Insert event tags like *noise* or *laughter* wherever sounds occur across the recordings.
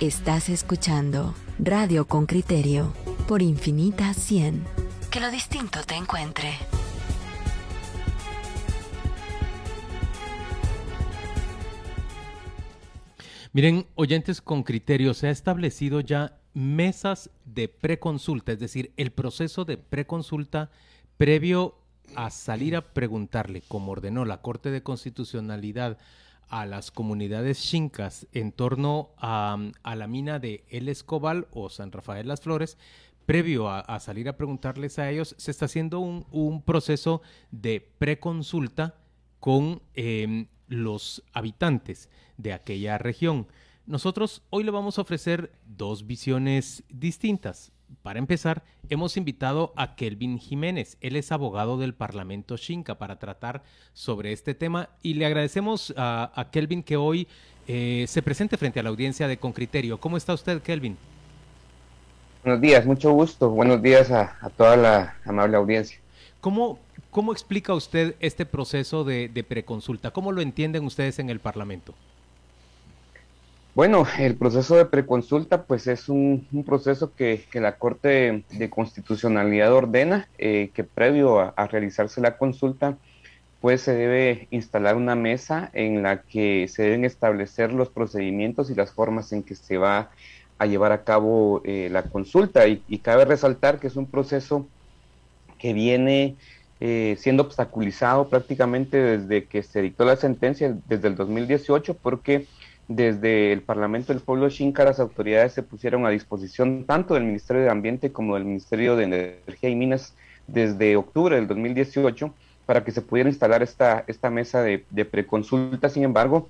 Estás escuchando Radio con Criterio por Infinita 100. Que lo distinto te encuentre. Miren, oyentes con criterio, se ha establecido ya mesas de preconsulta, es decir, el proceso de preconsulta previo a salir a preguntarle, como ordenó la Corte de Constitucionalidad a las comunidades chincas en torno a, la mina de El Escobal o San Rafael Las Flores, previo a, salir a preguntarles a ellos, se está haciendo un, proceso de preconsulta con em, los habitantes de aquella región. Nosotros hoy le vamos a ofrecer dos visiones distintas. Para empezar, hemos invitado a Kelvin Jiménez. Él es abogado del Parlamento Xinca para tratar sobre este tema y le agradecemos a, Kelvin que hoy eh, se presente frente a la audiencia de Con Criterio. ¿Cómo está usted, Kelvin? Buenos días, mucho gusto. Buenos días a, toda la amable audiencia. ¿Cómo, ¿Cómo explica usted este proceso de preconsulta? ¿Cómo lo entienden ustedes en el Parlamento? Bueno, el proceso de preconsulta pues es un, proceso que, la Corte de Constitucionalidad ordena eh, que previo a, realizarse la consulta pues se debe instalar una mesa en la que se deben establecer los procedimientos y las formas en que se va a llevar a cabo eh, la consulta. Y, cabe resaltar que es un proceso que viene eh, siendo obstaculizado prácticamente desde que se dictó la sentencia desde el 2018 porque desde el Parlamento del Pueblo Xinca, las autoridades se pusieron a disposición tanto del Ministerio de Ambiente como del Ministerio de Energía y Minas desde octubre del 2018 para que se pudiera instalar esta, esta mesa de, preconsulta. Sin embargo,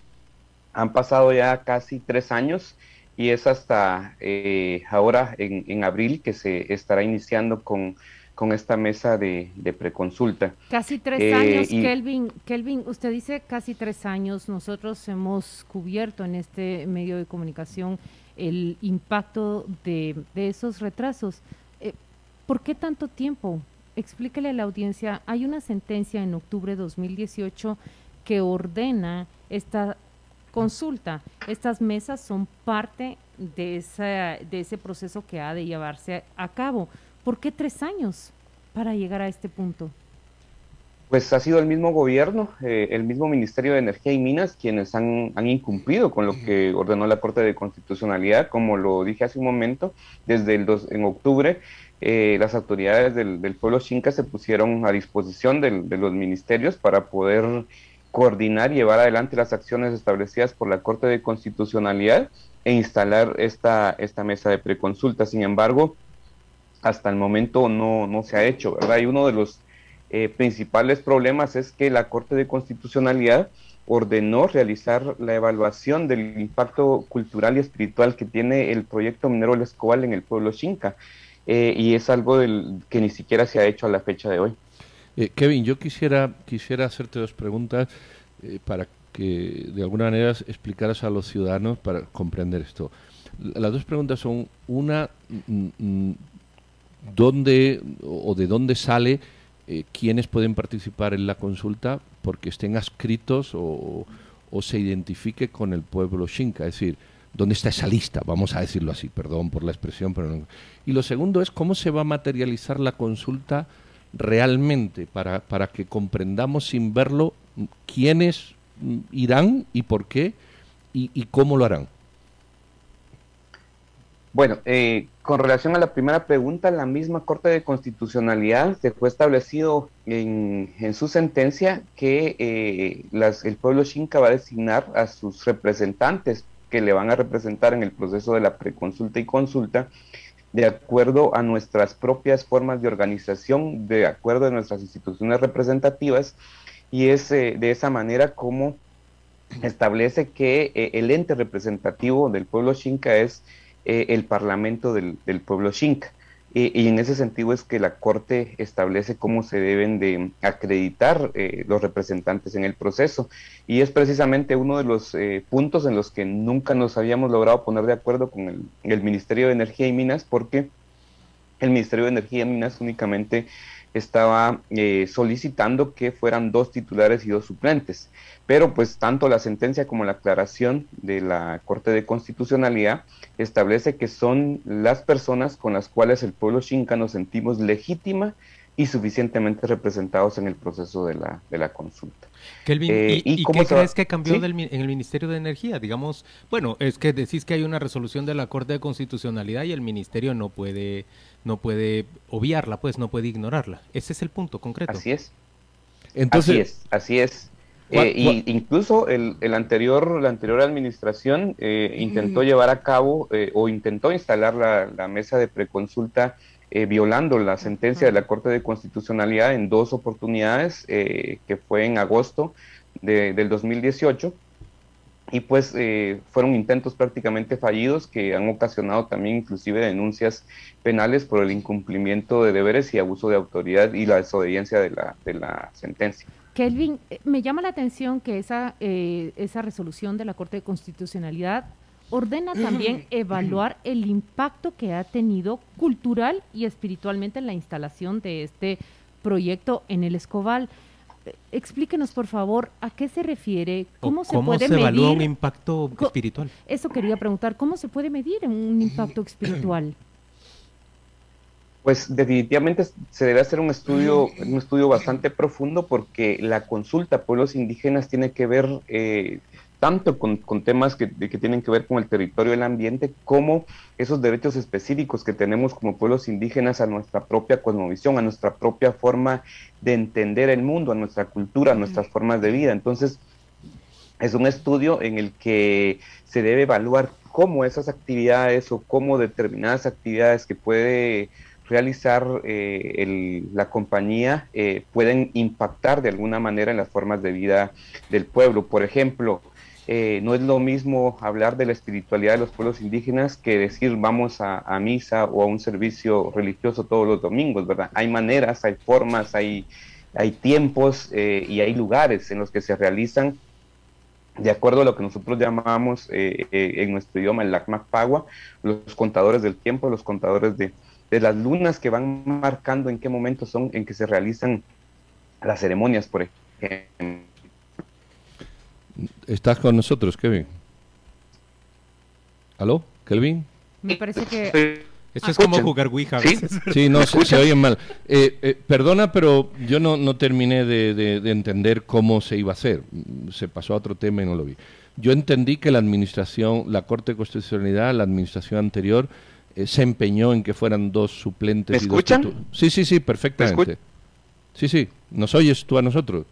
han pasado ya casi tres años y es hasta eh, ahora en, en abril que se estará iniciando con con esta mesa de, preconsulta. Casi tres eh, años, Kelvin. Kelvin, usted dice casi tres años. Nosotros hemos cubierto en este medio de comunicación el impacto de, esos retrasos. Eh, ¿Por qué tanto tiempo? Explíquele a la audiencia. Hay una sentencia en octubre de 2018 que ordena esta consulta. Estas mesas son parte de, esa, de ese proceso que ha de llevarse a cabo. ¿Por qué tres años para llegar a este punto? Pues ha sido el mismo gobierno, eh, el mismo Ministerio de Energía y Minas quienes han, incumplido con lo que ordenó la Corte de Constitucionalidad, como lo dije hace un momento, desde el dos, en octubre eh, las autoridades del, pueblo xinca se pusieron a disposición de los ministerios para poder coordinar y llevar adelante las acciones establecidas por la Corte de Constitucionalidad e instalar esta, esta mesa de preconsulta. Sin embargo, hasta el momento no, no se ha hecho, ¿verdad? Y uno de los eh, principales problemas es que la Corte de Constitucionalidad ordenó realizar la evaluación del impacto cultural y espiritual que tiene el proyecto minero El Escobal en el pueblo Xinca, eh, y es algo que ni siquiera se ha hecho a la fecha de hoy. Eh, Kevin, yo quisiera, quisiera hacerte dos preguntas para que de alguna manera explicaras a los ciudadanos para comprender esto. Las dos preguntas son, una, mm, mm, dónde o de dónde sale eh, quiénes pueden participar en la consulta porque estén adscritos o, se identifique con el pueblo Xinca, es decir, dónde está esa lista, vamos a decirlo así, perdón por la expresión, pero Y lo segundo es cómo se va a materializar la consulta realmente para, para que comprendamos sin verlo quiénes mm, irán y por qué y cómo lo harán. Bueno, eh, con relación a la primera pregunta, la misma Corte de Constitucionalidad fue establecido en, su sentencia que eh, el pueblo Xinca va a designar a sus representantes que le van a representar en el proceso de la preconsulta y consulta de acuerdo a nuestras propias formas de organización, de acuerdo a nuestras instituciones representativas, y es eh, de esa manera como establece que el ente representativo del pueblo Xinca es eh, el Parlamento del, pueblo Xinca. y en ese sentido es que la Corte establece cómo se deben de acreditar eh, los representantes en el proceso. Y es precisamente uno de los eh, puntos en los que nunca nos habíamos logrado poner de acuerdo con el, Ministerio de Energía y Minas, porque el Ministerio de Energía y Minas únicamente estaba eh, solicitando que fueran dos titulares y dos suplentes. Pero pues tanto la sentencia como la aclaración de la Corte de Constitucionalidad establece que son las personas con las cuales el pueblo xinca nos sentimos legítima y suficientemente representados en el proceso de la, de la consulta. Kelvin, eh, ¿y, qué crees que cambió en el Ministerio de Energía? Digamos, bueno, es que decís que hay una resolución de la Corte de Constitucionalidad y el Ministerio no puede, no puede obviarla, pues no puede ignorarla. Ese es el punto concreto. Así es. Entonces, así es, así es. Eh, y incluso el, el, anterior, la anterior administración eh, intentó llevar a cabo o intentó instalar la, la mesa de preconsulta eh, violando la sentencia de la Corte de Constitucionalidad en dos oportunidades, eh, que fue en agosto del 2018, y pues eh, fueron intentos prácticamente fallidos que han ocasionado también inclusive denuncias penales por el incumplimiento de deberes y abuso de autoridad y la desobediencia de la, de la sentencia. Kelvin, me llama la atención que esa, esa resolución de la Corte de Constitucionalidad ordena también evaluar el impacto que ha tenido cultural y espiritualmente en la instalación de este proyecto en el Escobal. Explíquenos, por favor, a qué se refiere, cómo, se puede evalúa un impacto espiritual. Eso quería preguntar, ¿cómo se puede medir un impacto espiritual? Pues definitivamente se debe hacer un estudio, un estudio bastante profundo porque la consulta a pueblos indígenas tiene que ver eh, tanto con, temas que, que, tienen que ver con el territorio y el ambiente, como esos derechos específicos que tenemos como pueblos indígenas a nuestra propia cosmovisión, a nuestra propia forma de entender el mundo, a nuestra cultura, a nuestras formas de vida. Entonces, es un estudio en el que se debe evaluar cómo esas actividades o cómo determinadas actividades que puede realizar eh, la compañía eh, pueden impactar de alguna manera en las formas de vida del pueblo. Por ejemplo, eh, no es lo mismo hablar de la espiritualidad de los pueblos indígenas que decir vamos a, misa o a un servicio religioso todos los domingos, ¿verdad? Hay maneras, hay formas, hay, hay tiempos eh, y hay lugares en los que se realizan de acuerdo a lo que nosotros llamamos eh, en nuestro idioma el Lacmacpagua, los contadores del tiempo, los contadores de, de las lunas que van marcando en qué momentos son en que se realizan las ceremonias, por ejemplo ¿Estás con nosotros, Kevin? ¿Aló, Kelvin? Me parece que... Esto es como jugar Ouija. Sí, *laughs* sí no, se, se, oyen mal. Eh, eh, perdona, pero yo no, no terminé de, entender cómo se iba a hacer. Se pasó a otro tema y no lo vi. Yo entendí que la administración, la Corte de Constitucionalidad, la administración anterior, eh, se empeñó en que fueran dos suplentes. ¿Me escuchan? Y dos sí, sí, sí, perfectamente. Sí, sí. ¿Nos oyes tú a nosotros?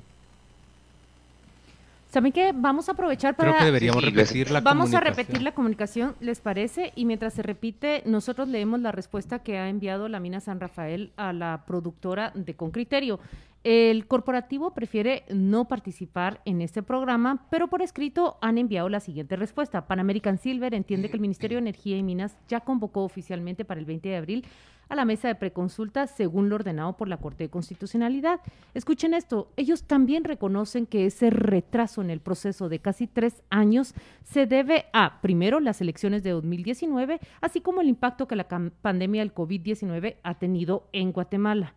¿Saben qué? Vamos a aprovechar para... Creo que deberíamos repetir la Vamos a repetir la comunicación, ¿les parece? Y mientras se repite, nosotros leemos la respuesta que ha enviado la mina San Rafael a la productora de Con Criterio. El corporativo prefiere no participar en este programa, pero por escrito han enviado la siguiente respuesta. Pan American Silver entiende que el Ministerio de Energía y Minas ya convocó oficialmente para el 20 de abril a la mesa de preconsulta según lo ordenado por la Corte de Constitucionalidad. Escuchen esto, ellos también reconocen que ese retraso en el proceso de casi tres años se debe a, primero, las elecciones de 2019, así como el impacto que la pandemia del COVID-19 ha tenido en Guatemala.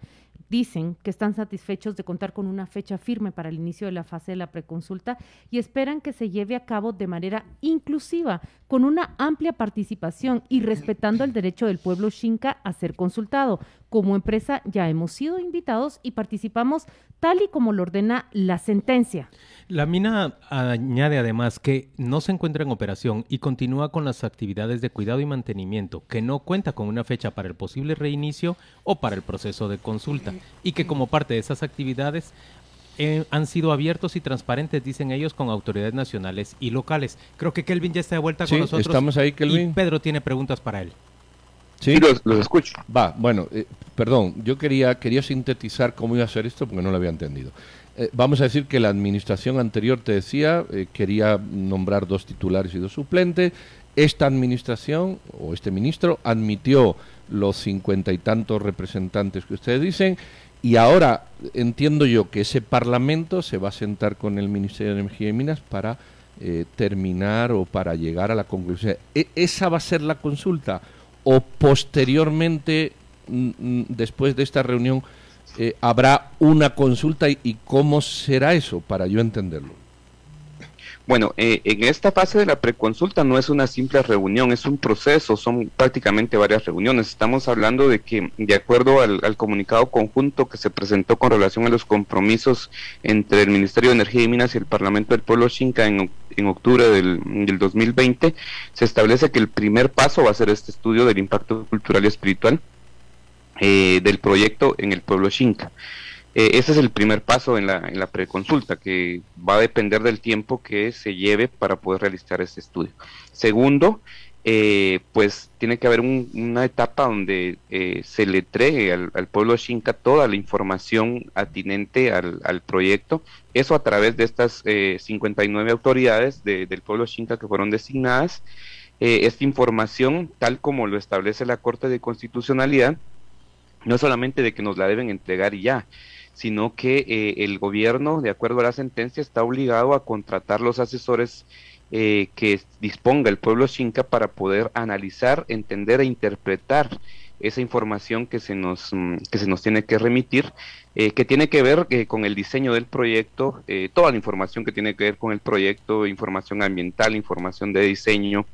Dicen que están satisfechos de contar con una fecha firme para el inicio de la fase de la preconsulta y esperan que se lleve a cabo de manera inclusiva, con una amplia participación y respetando el derecho del pueblo xinca a ser consultado. Como empresa ya hemos sido invitados y participamos tal y como lo ordena la sentencia. La mina añade además que no se encuentra en operación y continúa con las actividades de cuidado y mantenimiento, que no cuenta con una fecha para el posible reinicio o para el proceso de consulta, y que como parte de esas actividades eh, han sido abiertos y transparentes, dicen ellos, con autoridades nacionales y locales. Creo que Kelvin ya está de vuelta con nosotros. Estamos ahí, Kelvin. Y Pedro tiene preguntas para él. Sí, los, escucho. Va, bueno, eh, perdón, yo quería, quería sintetizar cómo iba a ser esto porque no lo había entendido. Eh, vamos a decir que la administración anterior, te decía, eh, quería nombrar dos titulares y dos suplentes. Esta administración o este ministro admitió los cincuenta y tantos representantes que ustedes dicen y ahora entiendo yo que ese Parlamento se va a sentar con el Ministerio de Energía y Minas para terminar o para llegar a la conclusión. ¿E ¿Esa va a ser la consulta? o posteriormente, después de esta reunión, eh, habrá una consulta y cómo será eso para yo entenderlo. Bueno, eh, en esta fase de la preconsulta no es una simple reunión, es un proceso, son prácticamente varias reuniones. Estamos hablando de que, de acuerdo al, comunicado conjunto que se presentó con relación a los compromisos entre el Ministerio de Energía y Minas y el Parlamento del Pueblo Xinca en, octubre del, 2020, se establece que el primer paso va a ser este estudio del impacto cultural y espiritual eh, del proyecto en el pueblo Xinca. Eh, ese es el primer paso en la, en la preconsulta, que va a depender del tiempo que se lleve para poder realizar este estudio. Segundo, eh, pues tiene que haber una etapa donde eh, se le entregue al, pueblo Xinca toda la información atinente al, proyecto, eso a través de estas 59 autoridades del pueblo Xinca que fueron designadas. esta información, tal como lo establece la Corte de Constitucionalidad, no solamente de que nos la deben entregar y ya, sino que eh, el gobierno, de acuerdo a la sentencia, está obligado a contratar los asesores eh, que disponga el pueblo xinca para poder analizar, entender e interpretar esa información que se nos, mm, que se nos tiene que remitir, eh, que tiene que ver con el diseño del proyecto, toda la información que tiene que ver con el proyecto, información ambiental, información de diseño,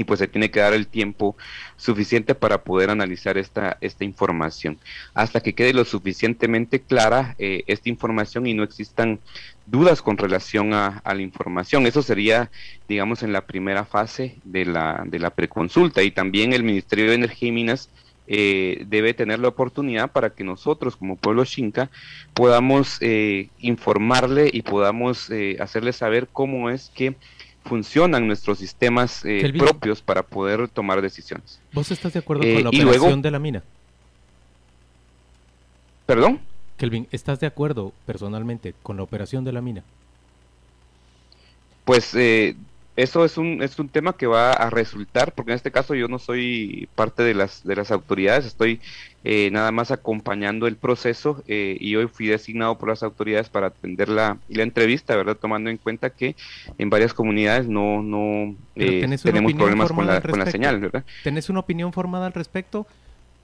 y pues se tiene que dar el tiempo suficiente para poder analizar esta, esta información. Hasta que quede lo suficientemente clara eh, esta información y no existan dudas con relación a, la información. Eso sería, digamos, en la primera fase de la, de la preconsulta. Y también el Ministerio de Energía y Minas eh, debe tener la oportunidad para que nosotros como pueblo xinca podamos eh, informarle y podamos hacerle saber cómo es que funcionan nuestros sistemas eh, propios para poder tomar decisiones. ¿Vos estás de acuerdo con eh, la operación de la mina? ¿Perdón? Kelvin, ¿estás de acuerdo personalmente con la operación de la mina? Pues eh, eso es un, es un tema que va a resultar, porque en este caso yo no soy parte de las, de las autoridades, estoy eh, nada más acompañando el proceso eh, y hoy fui designado por las autoridades para atender la, la entrevista, ¿verdad? Tomando en cuenta que en varias comunidades no, no eh, tenemos problemas con la, con la señal, ¿verdad? ¿Tenés una opinión formada al respecto?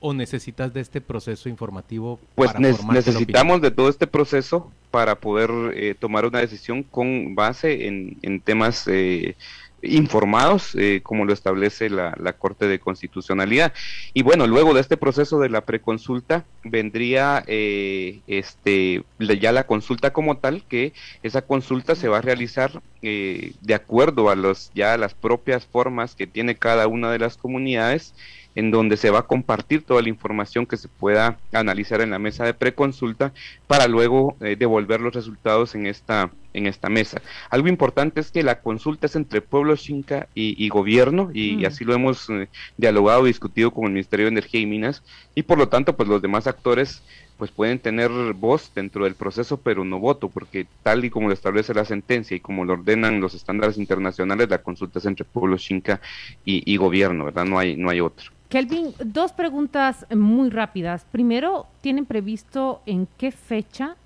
O necesitas de este proceso informativo? Pues necesitamos de todo este proceso para poder eh, tomar una decisión con base en, en temas eh, informados, eh, como lo establece la, la, Corte de Constitucionalidad. Y bueno, luego de este proceso de la preconsulta vendría este ya la consulta como tal, que esa consulta se va a realizar de acuerdo a los ya las propias formas que tiene cada una de las comunidades en donde se va a compartir toda la información que se pueda analizar en la mesa de preconsulta para luego eh, devolver los resultados en esta, en esta mesa. Algo importante es que la consulta es entre pueblo xinca y, gobierno y, mm. así lo hemos eh, dialogado discutido con el Ministerio de Energía y Minas y por lo tanto pues los demás actores pues pueden tener voz dentro del proceso, pero no voto, porque tal y como lo establece la sentencia y como lo ordenan los estándares internacionales, la consulta es entre pueblo xinca y, y, gobierno, ¿verdad? No hay, no hay otro. Kelvin, dos preguntas muy rápidas. Primero, ¿tienen previsto en qué fecha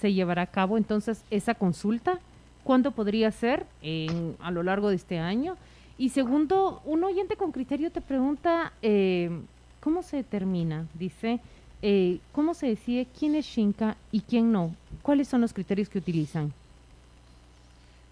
se llevará a cabo entonces esa consulta? ¿Cuándo podría ser en, a lo largo de este año? Y segundo, un oyente con criterio te pregunta, eh, ¿cómo se determina? Dice, eh, ¿cómo se decide quién es Shinka y quién no? ¿Cuáles son los criterios que utilizan?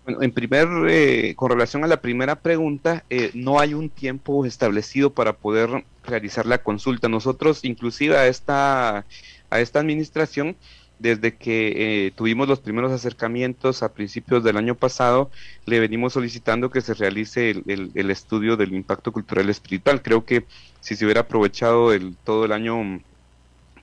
Bueno, en primer, eh, con relación a la primera pregunta, eh, no hay un tiempo establecido para poder realizar la consulta. Nosotros, inclusive a esta, a esta administración, desde que eh, tuvimos los primeros acercamientos a principios del año pasado, le venimos solicitando que se realice el, el, estudio del impacto cultural espiritual. Creo que si se hubiera aprovechado el, todo el año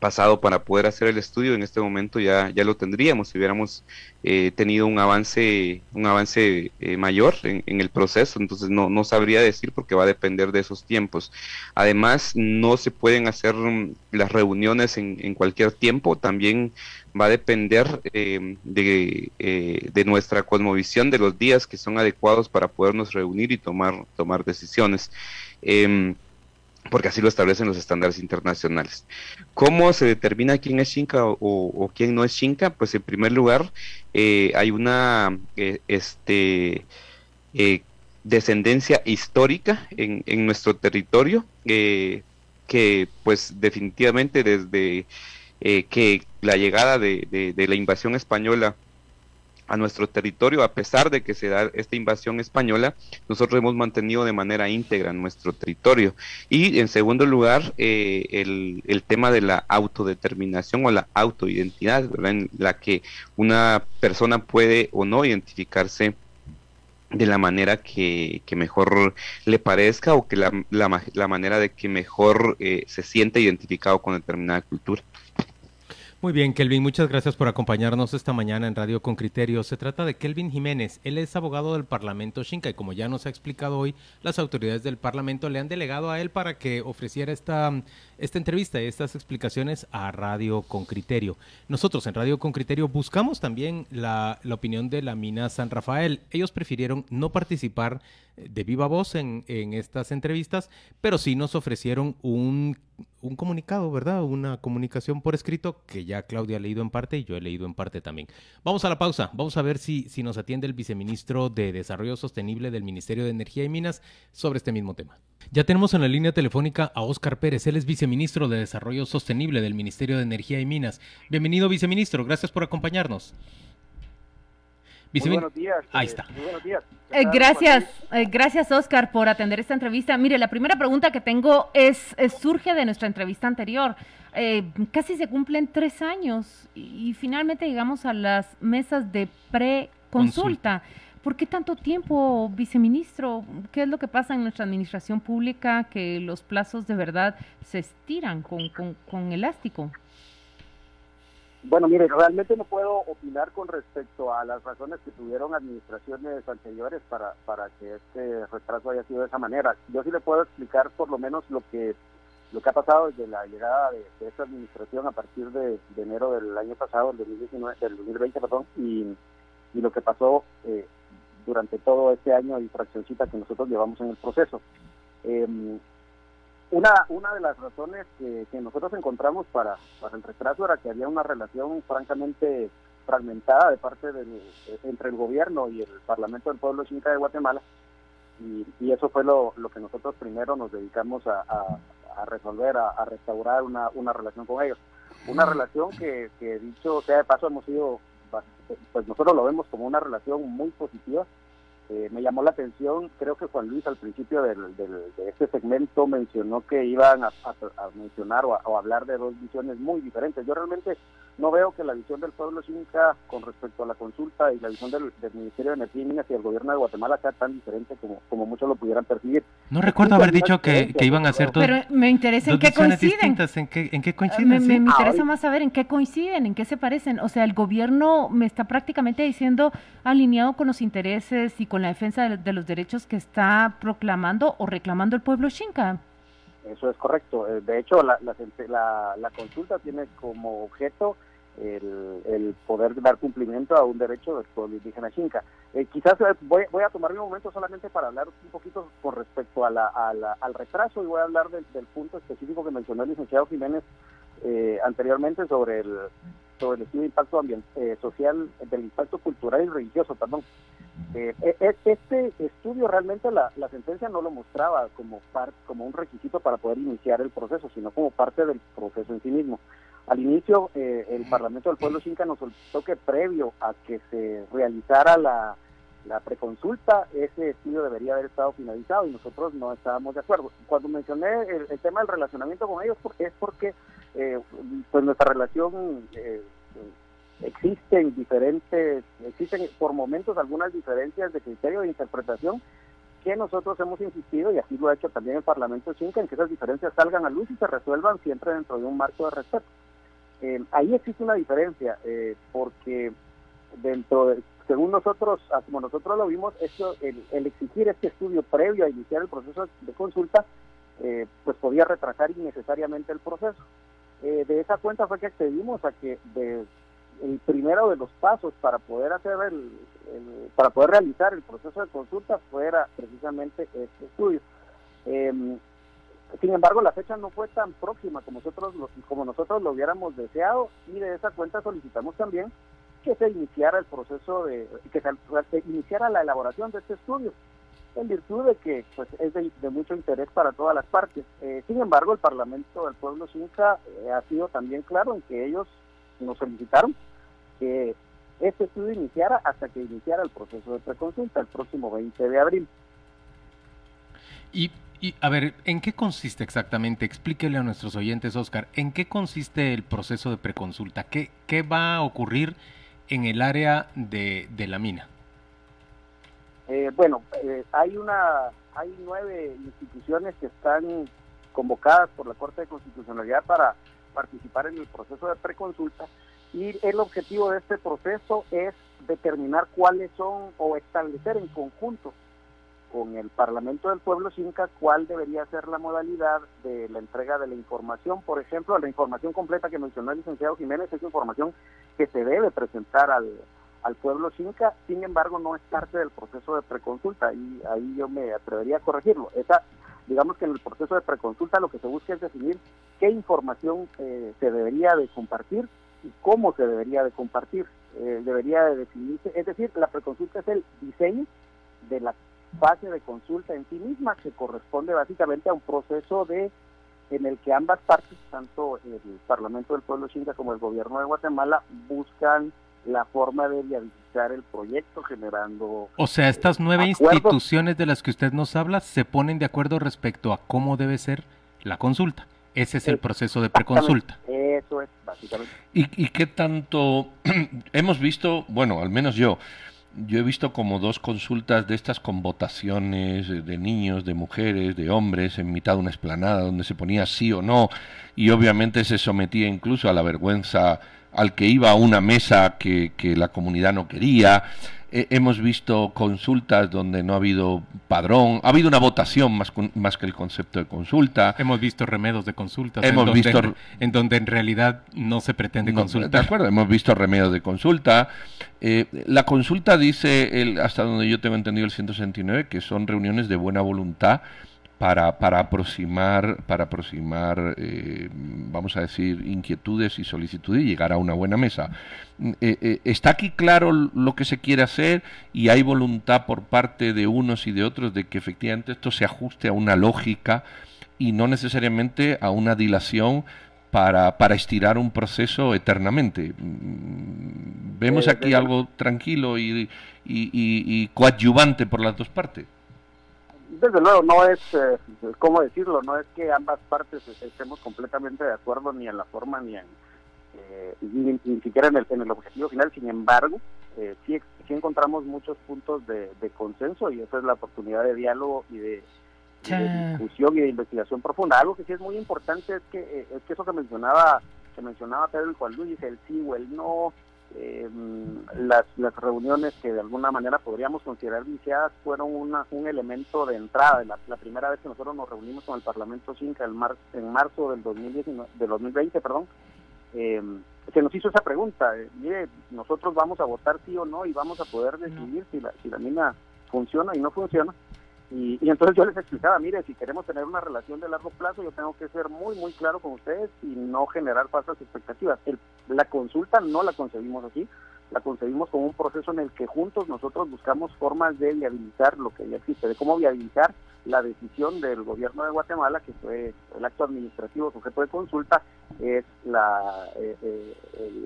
pasado para poder hacer el estudio, en este momento ya, ya lo tendríamos si hubiéramos eh, tenido un avance, un avance eh, mayor en, el proceso, entonces no, no sabría decir porque va a depender de esos tiempos. Además, no se pueden hacer mm, las reuniones en, en cualquier tiempo, también va a depender eh, de, de, nuestra cosmovisión, de los días que son adecuados para podernos reunir y tomar, tomar decisiones. Em, porque así lo establecen los estándares internacionales. ¿Cómo se determina quién es Xinca o, quién no es Xinca? Pues en primer lugar eh, hay una eh, este, eh, descendencia histórica en, nuestro territorio que pues definitivamente desde que la llegada de, la invasión española a nuestro territorio, a pesar de que se da esta invasión española, nosotros hemos mantenido de manera íntegra nuestro territorio. Y en segundo lugar, eh, el, el, tema de la autodeterminación o la autoidentidad, en la que una persona puede o no identificarse de la manera que, mejor le parezca o que la, la, manera de que mejor eh, se siente identificado con determinada cultura. Muy bien, Kelvin, muchas gracias por acompañarnos esta mañana en Radio con Criterio. Se trata de Kelvin Jiménez. Él es abogado del Parlamento Xinca y como ya nos ha explicado hoy, las autoridades del Parlamento le han delegado a él para que ofreciera esta, esta entrevista y estas explicaciones a Radio con Criterio. Nosotros en Radio con Criterio buscamos también la, la opinión de la mina San Rafael. Ellos prefirieron no participar de viva voz en, en estas entrevistas, pero sí nos ofrecieron un, un, comunicado, ¿verdad? Una comunicación por escrito que ya Claudia ha leído en parte y yo he leído en parte también. Vamos a la pausa, vamos a ver si, si nos atiende el viceministro de Desarrollo Sostenible del Ministerio de Energía y Minas sobre este mismo tema. Ya tenemos en la línea telefónica a Óscar Pérez, él es viceministro de Desarrollo Sostenible del Ministerio de Energía y Minas. Bienvenido, viceministro, gracias por acompañarnos buenos días. Ahí está. Eh, gracias, eh, gracias Oscar por atender esta entrevista. Mire, la primera pregunta que tengo es, surge de nuestra entrevista anterior. Eh, casi se cumplen tres años y, finalmente llegamos a las mesas de pre-consulta. ¿Por qué tanto tiempo, viceministro? ¿Qué es lo que pasa en nuestra administración pública que los plazos de verdad se estiran con, con, con elástico? Bueno, mire, realmente no puedo opinar con respecto a las razones que tuvieron administraciones anteriores para, para que este retraso haya sido de esa manera. Yo sí le puedo explicar por lo menos lo que lo que ha pasado desde la llegada de, esta administración a partir de, enero del año pasado, del 2019, del 2020, perdón, y, y lo que pasó eh, durante todo este año de infraccióncita que nosotros llevamos en el proceso. Eh, una, una de las razones que, nosotros encontramos para, para el retraso era que había una relación francamente fragmentada de parte del, entre el gobierno y el Parlamento del Pueblo Xinca de Guatemala y, eso fue lo, lo, que nosotros primero nos dedicamos a, a, resolver, a, restaurar una, una relación con ellos. Una relación que, que dicho sea de paso hemos sido, pues nosotros lo vemos como una relación muy positiva eh, me llamó la atención, creo que Juan Luis al principio del, de este segmento mencionó que iban a, mencionar o a, hablar de dos visiones muy diferentes. Yo realmente no veo que la visión del pueblo Xinca con respecto a la consulta y la visión del, Ministerio de Energía y Minas y el gobierno de Guatemala sea tan diferente como, como muchos lo pudieran percibir. No recuerdo haber dicho que, iban a ser dos Pero me interesa en qué coinciden. ¿En qué, en qué coinciden? Me, me, interesa más saber en qué coinciden, en qué se parecen. O sea, el gobierno me está prácticamente diciendo alineado con los intereses y con la defensa de, los derechos que está proclamando o reclamando el pueblo Xinca. Eso es correcto. Eh, de hecho, la, la, la, consulta tiene como objeto el, poder dar cumplimiento a un derecho del pueblo indígena Xinca. Eh, quizás eh, voy, a tomarme un momento solamente para hablar un poquito con respecto a la, al retraso y voy a hablar del, punto específico que mencionó el licenciado Jiménez anteriormente sobre el, sobre el estudio de impacto ambiental, social, del impacto cultural y religioso, perdón. Eh, e, este estudio realmente la, la, sentencia no lo mostraba como, como un requisito para poder iniciar el proceso, sino como parte del proceso en sí mismo. Al inicio, eh, el Parlamento del Pueblo Xinca nos solicitó que previo a que se realizara la, la preconsulta, ese estudio debería haber estado finalizado y nosotros no estábamos de acuerdo. Cuando mencioné el, tema del relacionamiento con ellos, es porque eh, pues nuestra relación eh, existen diferentes, existen por momentos algunas diferencias de criterio de interpretación que nosotros hemos insistido, y así lo ha hecho también el Parlamento Chinca, en que esas diferencias salgan a luz y se resuelvan siempre dentro de un marco de respeto. Eh, ahí existe una diferencia, eh, porque dentro de, según nosotros, ah, como nosotros lo vimos, esto, el, exigir este estudio previo a iniciar el proceso de consulta, eh, pues podía retrasar innecesariamente el proceso. de esa cuenta fue que accedimos a que el primero de los pasos para poder hacer el, para poder realizar el proceso de consulta fuera precisamente este estudio. Em, sin embargo, la fecha no fue tan próxima como nosotros como nosotros lo hubiéramos deseado y de esa cuenta solicitamos también que se iniciara el proceso de que se, iniciara la elaboración de este estudio. en virtud de que pues, es de, mucho interés para todas las partes. Eh, sin embargo, el Parlamento del Pueblo Xinca eh, ha sido también claro en que ellos nos solicitaron que este estudio iniciara hasta que iniciara el proceso de preconsulta el próximo 20 de abril. Y, y, a ver, ¿en qué consiste exactamente? Explíquele a nuestros oyentes, Oscar, ¿en qué consiste el proceso de preconsulta? ¿Qué, qué va a ocurrir en el área de, de la mina? Eh, bueno, eh, hay una, hay nueve instituciones que están convocadas por la Corte de Constitucionalidad para participar en el proceso de preconsulta y el objetivo de este proceso es determinar cuáles son o establecer en conjunto con el Parlamento del Pueblo Cinca cuál debería ser la modalidad de la entrega de la información. Por ejemplo, la información completa que mencionó el licenciado Jiménez es información que se debe presentar al, al pueblo Xinca, sin embargo no es parte del proceso de preconsulta y ahí yo me atrevería a corregirlo. Esa, digamos que en el proceso de preconsulta lo que se busca es definir qué información eh, se debería de compartir y cómo se debería de compartir. Eh, debería de definirse, es decir, la preconsulta es el diseño de la fase de consulta en sí misma que corresponde básicamente a un proceso de en el que ambas partes, tanto el Parlamento del Pueblo Xinca como el gobierno de Guatemala, buscan la forma de viabilizar el proyecto generando... O sea, estas nueve instituciones de las que usted nos habla se ponen de acuerdo respecto a cómo debe ser la consulta. Ese es el proceso de preconsulta. Eso es, básicamente. ¿Y, y qué tanto *clears throat* hemos visto, bueno, al menos yo, yo he visto como dos consultas de estas con votaciones de niños, de mujeres, de hombres en mitad de una esplanada donde se ponía sí o no y obviamente se sometía incluso a la vergüenza al que iba a una mesa que, que la comunidad no quería. Hemos visto consultas donde no ha habido padrón, ha habido una votación más, más que el concepto de consulta. Hemos visto remedios de consultas hemos en, visto, donde, en donde en realidad no se pretende consultar. De acuerdo, hemos visto remedios de consulta. Eh, la consulta dice, el, hasta donde yo tengo entendido el 169, que son reuniones de buena voluntad para, para aproximar, para aproximar eh, vamos a decir, inquietudes y solicitudes y llegar a una buena mesa. Eh, eh, ¿Está aquí claro lo que se quiere hacer y hay voluntad por parte de unos y de otros de que efectivamente esto se ajuste a una lógica y no necesariamente a una dilación para, para estirar un proceso eternamente? Mm, ¿Vemos aquí algo tranquilo y, y coadyuvante por las dos partes? Desde luego no es, eh, ¿cómo decirlo? No es que ambas partes estemos completamente de acuerdo ni en la forma ni en eh, ni, siquiera en el, en el objetivo final. Sin embargo, eh, sí, encontramos muchos puntos de, consenso y esa es la oportunidad de diálogo y de, discusión y de investigación profunda. Algo que sí es muy importante es que, eh, es que eso que mencionaba que mencionaba Pedro el Juan Luis, el sí o el no, eh, las, las reuniones que de alguna manera podríamos considerar viciadas fueron una, un elemento de entrada. La, la, primera vez que nosotros nos reunimos con el Parlamento Cinca el mar, en marzo del, 2019, del 2020, perdón, eh, se nos hizo esa pregunta. Eh, mire, nosotros vamos a votar sí o no y vamos a poder decidir si, la, si la mina funciona y no funciona. Y, entonces yo les explicaba, mire, si queremos tener una relación de largo plazo, yo tengo que ser muy, muy claro con ustedes y no generar falsas expectativas. la consulta no la concebimos así, la concebimos como un proceso en el que juntos nosotros buscamos formas de viabilizar lo que ya existe, de cómo viabilizar la decisión del gobierno de Guatemala, que fue el acto administrativo sujeto de consulta, es la, eh, eh,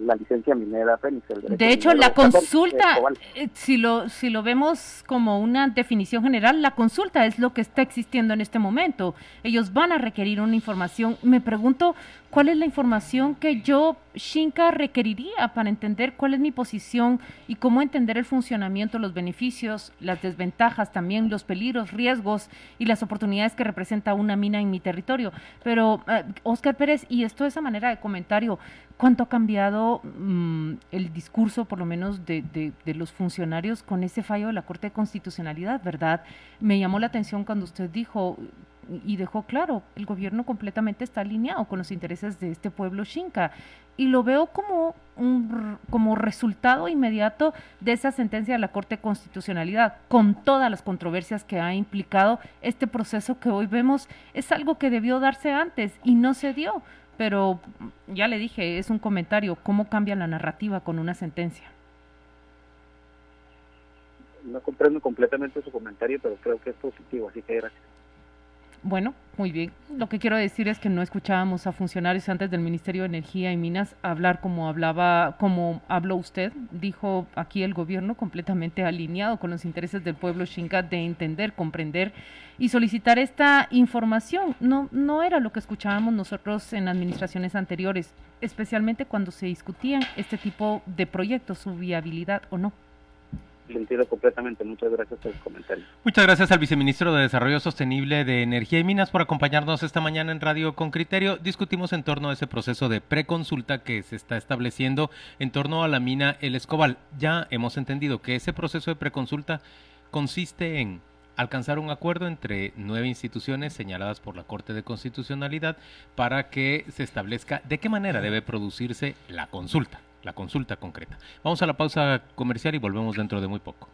la licencia minera Fénix. de hecho, la consulta, eh, si lo, si lo vemos como una definición general, la consulta es lo que está existiendo en este momento. Ellos van a requerir una información. Me pregunto, ¿cuál es la información que yo, Shinka, requeriría para entender cuál es mi posición y cómo entender el funcionamiento, los beneficios, las desventajas, también los peligros, riesgos y las oportunidades que representa una mina en mi territorio? Pero, Oscar Pérez, y esto es manera de comentario, ¿cuánto ha cambiado mm, el discurso, por lo menos, de, de, los funcionarios con ese fallo de la Corte de Constitucionalidad, verdad? Me llamó la atención cuando usted dijo y dejó claro, el gobierno completamente está alineado con los intereses de este pueblo Xinca. Y lo veo como, un, como resultado inmediato de esa sentencia de la Corte de Constitucionalidad, con todas las controversias que ha implicado este proceso que hoy vemos, es algo que debió darse antes y no se dio. Pero ya le dije, es un comentario, ¿cómo cambia la narrativa con una sentencia? no comprendo completamente su comentario, pero creo que es positivo, así que gracias. Bueno, muy bien. Lo que quiero decir es que no escuchábamos a funcionarios antes del Ministerio de Energía y Minas hablar como hablaba, como habló usted. Dijo aquí el gobierno completamente alineado con los intereses del pueblo Xinca de entender, comprender y solicitar esta información. No, no era lo que escuchábamos nosotros en administraciones anteriores, especialmente cuando se discutían este tipo de proyectos, su viabilidad o no completamente. Muchas gracias por el comentario. Muchas gracias al viceministro de Desarrollo Sostenible de Energía y Minas por acompañarnos esta mañana en Radio con Criterio. Discutimos en torno a ese proceso de preconsulta que se está estableciendo en torno a la mina El Escobal. Ya hemos entendido que ese proceso de preconsulta consiste en alcanzar un acuerdo entre nueve instituciones señaladas por la Corte de Constitucionalidad para que se establezca de qué manera debe producirse la consulta la consulta concreta. Vamos a la pausa comercial y volvemos dentro de muy poco.